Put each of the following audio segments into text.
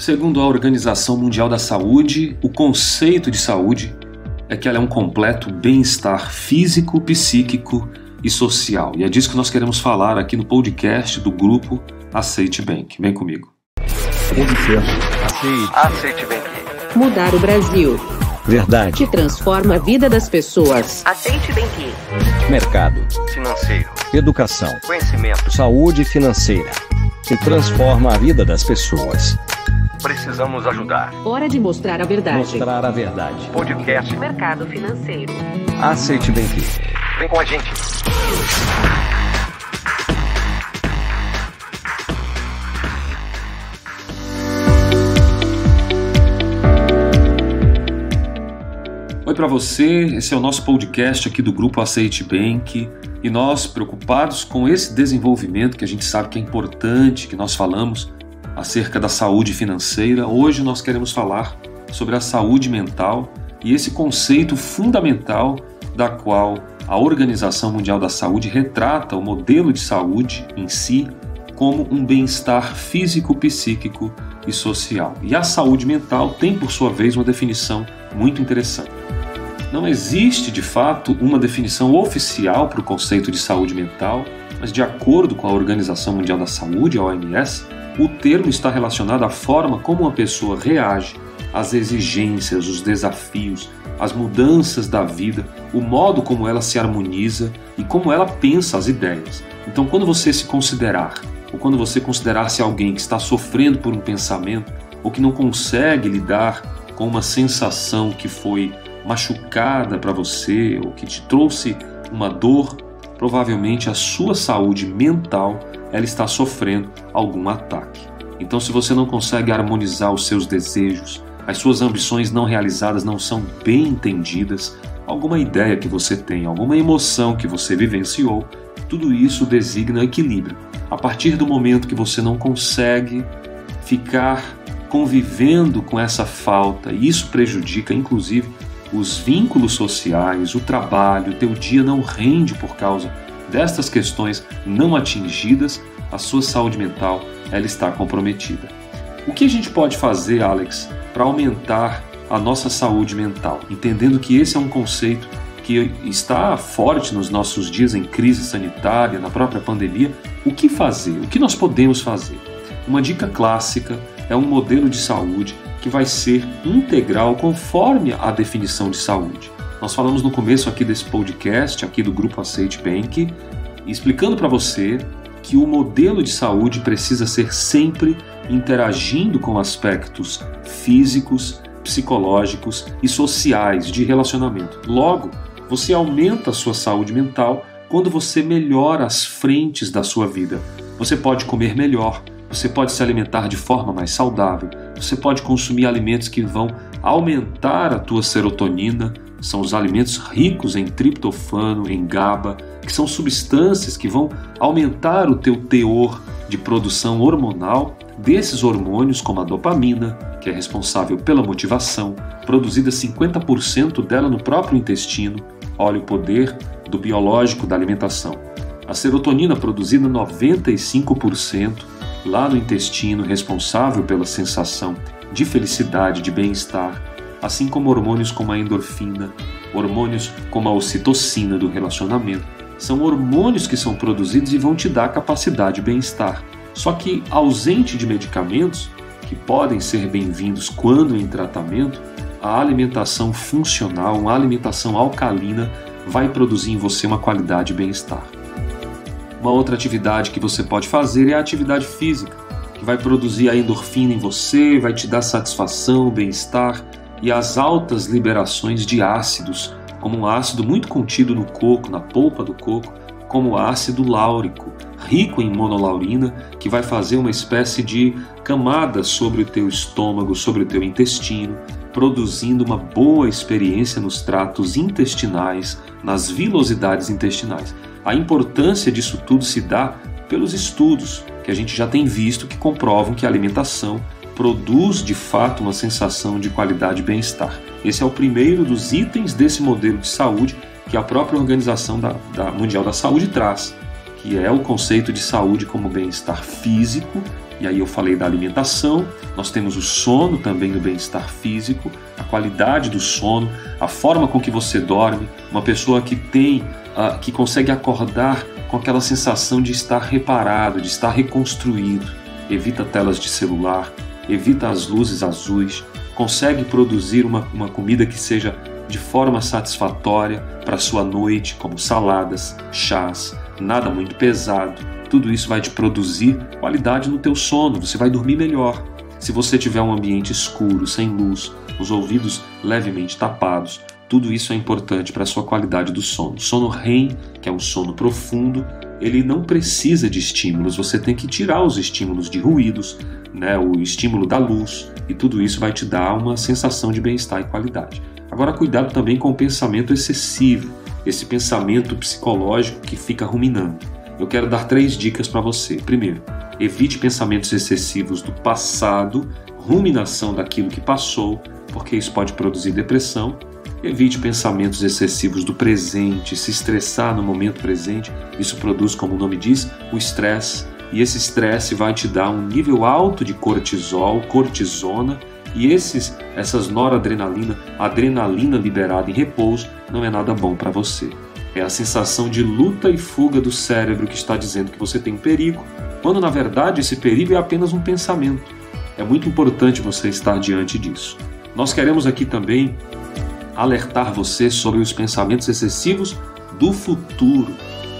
Segundo a Organização Mundial da Saúde, o conceito de saúde é que ela é um completo bem-estar físico, psíquico e social. E é disso que nós queremos falar aqui no podcast do grupo Aceite Bank. Vem comigo. Aceite. Aceite Bank. Mudar o Brasil. Verdade. Que transforma a vida das pessoas. Aceite Bank. Mercado. Financeiro. Educação. Conhecimento. Saúde financeira. Que transforma a vida das pessoas. Precisamos ajudar. Hora de mostrar a verdade. Mostrar a verdade. Podcast. Mercado financeiro. Aceite bem que. Vem com a gente. Oi para você, esse é o nosso podcast aqui do grupo Aceite Bank e nós preocupados com esse desenvolvimento que a gente sabe que é importante, que nós falamos acerca da saúde financeira, hoje nós queremos falar sobre a saúde mental e esse conceito fundamental da qual a Organização Mundial da Saúde retrata o modelo de saúde em si como um bem-estar físico, psíquico e social. E a saúde mental tem, por sua vez, uma definição muito interessante. Não existe, de fato, uma definição oficial para o conceito de saúde mental, mas, de acordo com a Organização Mundial da Saúde, a OMS, o termo está relacionado à forma como uma pessoa reage às exigências, os desafios, as mudanças da vida, o modo como ela se harmoniza e como ela pensa as ideias. Então, quando você se considerar, ou quando você considerar-se alguém que está sofrendo por um pensamento, ou que não consegue lidar com uma sensação que foi machucada para você ou que te trouxe uma dor, provavelmente a sua saúde mental ela está sofrendo algum ataque. Então, se você não consegue harmonizar os seus desejos, as suas ambições não realizadas não são bem entendidas, alguma ideia que você tem, alguma emoção que você vivenciou, tudo isso designa equilíbrio. A partir do momento que você não consegue ficar convivendo com essa falta, isso prejudica inclusive os vínculos sociais, o trabalho, o teu dia não rende por causa destas questões não atingidas, a sua saúde mental ela está comprometida. O que a gente pode fazer, Alex, para aumentar a nossa saúde mental, entendendo que esse é um conceito que está forte nos nossos dias em crise sanitária, na própria pandemia? O que fazer? O que nós podemos fazer? Uma dica clássica é um modelo de saúde que vai ser integral conforme a definição de saúde. Nós falamos no começo aqui desse podcast, aqui do grupo Aceite Bank, explicando para você que o modelo de saúde precisa ser sempre interagindo com aspectos físicos, psicológicos e sociais de relacionamento. Logo, você aumenta a sua saúde mental quando você melhora as frentes da sua vida. Você pode comer melhor, você pode se alimentar de forma mais saudável, você pode consumir alimentos que vão aumentar a tua serotonina, são os alimentos ricos em triptofano, em GABA, que são substâncias que vão aumentar o teu teor de produção hormonal desses hormônios, como a dopamina, que é responsável pela motivação, produzida 50% dela no próprio intestino. Olha o poder do biológico da alimentação. A serotonina produzida 95% lá no intestino, responsável pela sensação de felicidade, de bem-estar, assim como hormônios como a endorfina, hormônios como a ocitocina do relacionamento. São hormônios que são produzidos e vão te dar capacidade de bem-estar. Só que ausente de medicamentos, que podem ser bem-vindos quando em tratamento, a alimentação funcional, uma alimentação alcalina, vai produzir em você uma qualidade de bem-estar. Uma outra atividade que você pode fazer é a atividade física, que vai produzir a endorfina em você, vai te dar satisfação, bem-estar e as altas liberações de ácidos, como um ácido muito contido no coco, na polpa do coco, como o ácido láurico, rico em monolaurina, que vai fazer uma espécie de camada sobre o teu estômago, sobre o teu intestino, produzindo uma boa experiência nos tratos intestinais, nas vilosidades intestinais. A importância disso tudo se dá pelos estudos que a gente já tem visto que comprovam que a alimentação produz de fato uma sensação de qualidade e bem-estar. Esse é o primeiro dos itens desse modelo de saúde que a própria Organização da, da Mundial da Saúde traz, que é o conceito de saúde como bem-estar físico, E aí eu falei da alimentação, nós temos o sono também do bem-estar físico, a qualidade do sono, a forma com que você dorme, uma pessoa que tem, uh, que consegue acordar com aquela sensação de estar reparado, de estar reconstruído, evita telas de celular, evita as luzes azuis, consegue produzir uma, uma comida que seja de forma satisfatória para sua noite, como saladas, chás, nada muito pesado. Tudo isso vai te produzir qualidade no teu sono, você vai dormir melhor. Se você tiver um ambiente escuro, sem luz, os ouvidos levemente tapados, tudo isso é importante para a sua qualidade do sono. Sono REM, que é um sono profundo, ele não precisa de estímulos, você tem que tirar os estímulos de ruídos, né, o estímulo da luz, e tudo isso vai te dar uma sensação de bem-estar e qualidade. Agora, cuidado também com o pensamento excessivo, esse pensamento psicológico que fica ruminando. Eu quero dar três dicas para você. Primeiro, evite pensamentos excessivos do passado, ruminação daquilo que passou, porque isso pode produzir depressão. Evite pensamentos excessivos do presente, se estressar no momento presente. Isso produz, como o nome diz, o estresse. E esse estresse vai te dar um nível alto de cortisol, cortisona, e esses, essas noradrenalina, adrenalina liberada em repouso, não é nada bom para você. É a sensação de luta e fuga do cérebro que está dizendo que você tem perigo, quando na verdade esse perigo é apenas um pensamento. É muito importante você estar diante disso. Nós queremos aqui também alertar você sobre os pensamentos excessivos do futuro.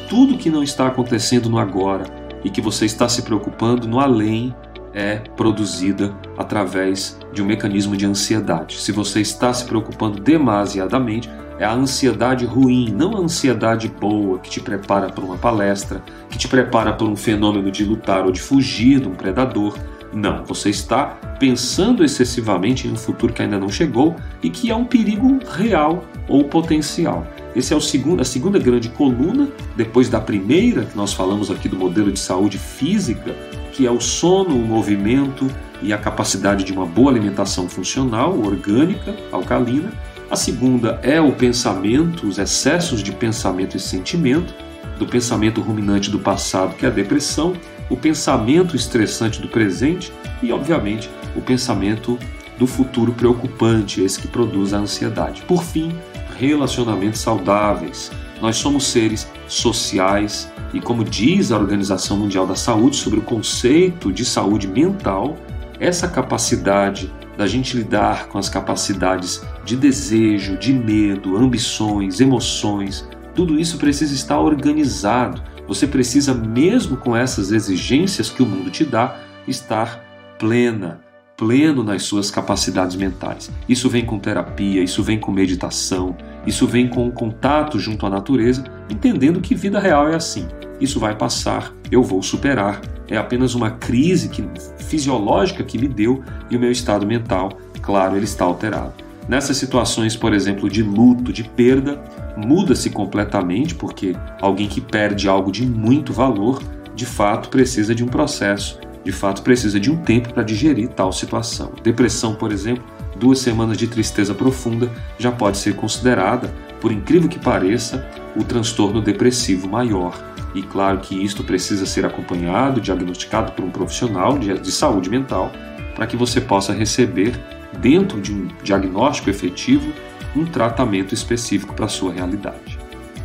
Tudo que não está acontecendo no agora e que você está se preocupando no além é produzida através de um mecanismo de ansiedade. Se você está se preocupando demasiadamente, é a ansiedade ruim, não a ansiedade boa que te prepara para uma palestra, que te prepara para um fenômeno de lutar ou de fugir de um predador. Não, você está pensando excessivamente em um futuro que ainda não chegou e que é um perigo real ou potencial. Esse é o segundo, a segunda grande coluna, depois da primeira, que nós falamos aqui do modelo de saúde física, que é o sono, o movimento e a capacidade de uma boa alimentação funcional, orgânica, alcalina. A segunda é o pensamento, os excessos de pensamento e sentimento, do pensamento ruminante do passado, que é a depressão, o pensamento estressante do presente e, obviamente, o pensamento do futuro preocupante, esse que produz a ansiedade. Por fim, relacionamentos saudáveis. Nós somos seres sociais e, como diz a Organização Mundial da Saúde sobre o conceito de saúde mental, essa capacidade da gente lidar com as capacidades de desejo, de medo, ambições, emoções, tudo isso precisa estar organizado. Você precisa, mesmo com essas exigências que o mundo te dá, estar plena, pleno nas suas capacidades mentais. Isso vem com terapia, isso vem com meditação, isso vem com o contato junto à natureza, entendendo que vida real é assim. Isso vai passar, eu vou superar. É apenas uma crise que, fisiológica que me deu e o meu estado mental, claro, ele está alterado. Nessas situações, por exemplo, de luto, de perda, muda-se completamente, porque alguém que perde algo de muito valor, de fato precisa de um processo de fato precisa de um tempo para digerir tal situação. Depressão, por exemplo, duas semanas de tristeza profunda já pode ser considerada, por incrível que pareça, o transtorno depressivo maior. E claro que isto precisa ser acompanhado, diagnosticado por um profissional de saúde mental, para que você possa receber, dentro de um diagnóstico efetivo, um tratamento específico para a sua realidade.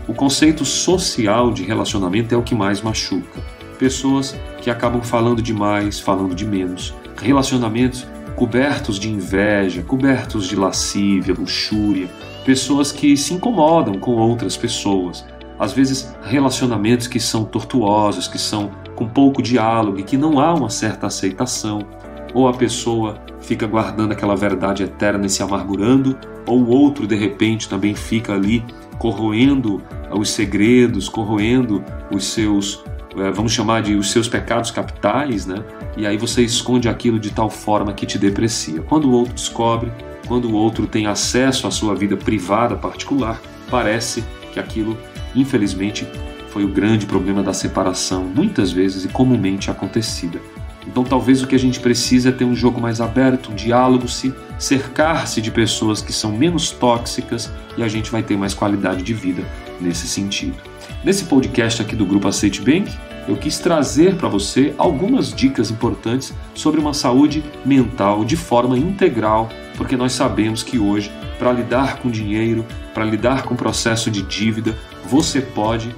O conceito social de relacionamento é o que mais machuca. Pessoas que acabam falando demais, falando de menos, relacionamentos cobertos de inveja, cobertos de lascívia, luxúria, pessoas que se incomodam com outras pessoas, às vezes relacionamentos que são tortuosos, que são com pouco diálogo e que não há uma certa aceitação, ou a pessoa fica guardando aquela verdade eterna e se amargurando, ou o outro de repente também fica ali corroendo os segredos, corroendo os seus é, vamos chamar de os seus pecados capitais, né? E aí você esconde aquilo de tal forma que te deprecia. Quando o outro descobre, quando o outro tem acesso à sua vida privada particular, parece que aquilo, infelizmente, foi o grande problema da separação, muitas vezes e comumente acontecida. Então, talvez o que a gente precisa é ter um jogo mais aberto, um diálogo, se cercar-se de pessoas que são menos tóxicas e a gente vai ter mais qualidade de vida nesse sentido. Nesse podcast aqui do Grupo Aceite Bank, eu quis trazer para você algumas dicas importantes sobre uma saúde mental de forma integral, porque nós sabemos que hoje, para lidar com dinheiro, para lidar com processo de dívida, você pode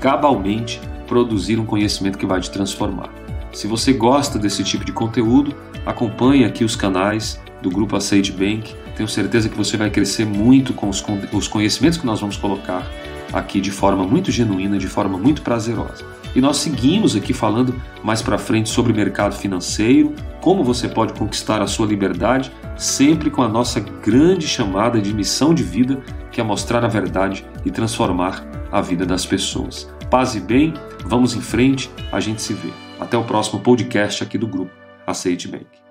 cabalmente produzir um conhecimento que vai te transformar. Se você gosta desse tipo de conteúdo, acompanhe aqui os canais do Grupo Aceite Bank. Tenho certeza que você vai crescer muito com os conhecimentos que nós vamos colocar aqui de forma muito genuína, de forma muito prazerosa. E nós seguimos aqui falando mais para frente sobre mercado financeiro, como você pode conquistar a sua liberdade, sempre com a nossa grande chamada de missão de vida, que é mostrar a verdade e transformar a vida das pessoas. Paz e bem, vamos em frente, a gente se vê. Até o próximo podcast aqui do grupo Aceite Bank.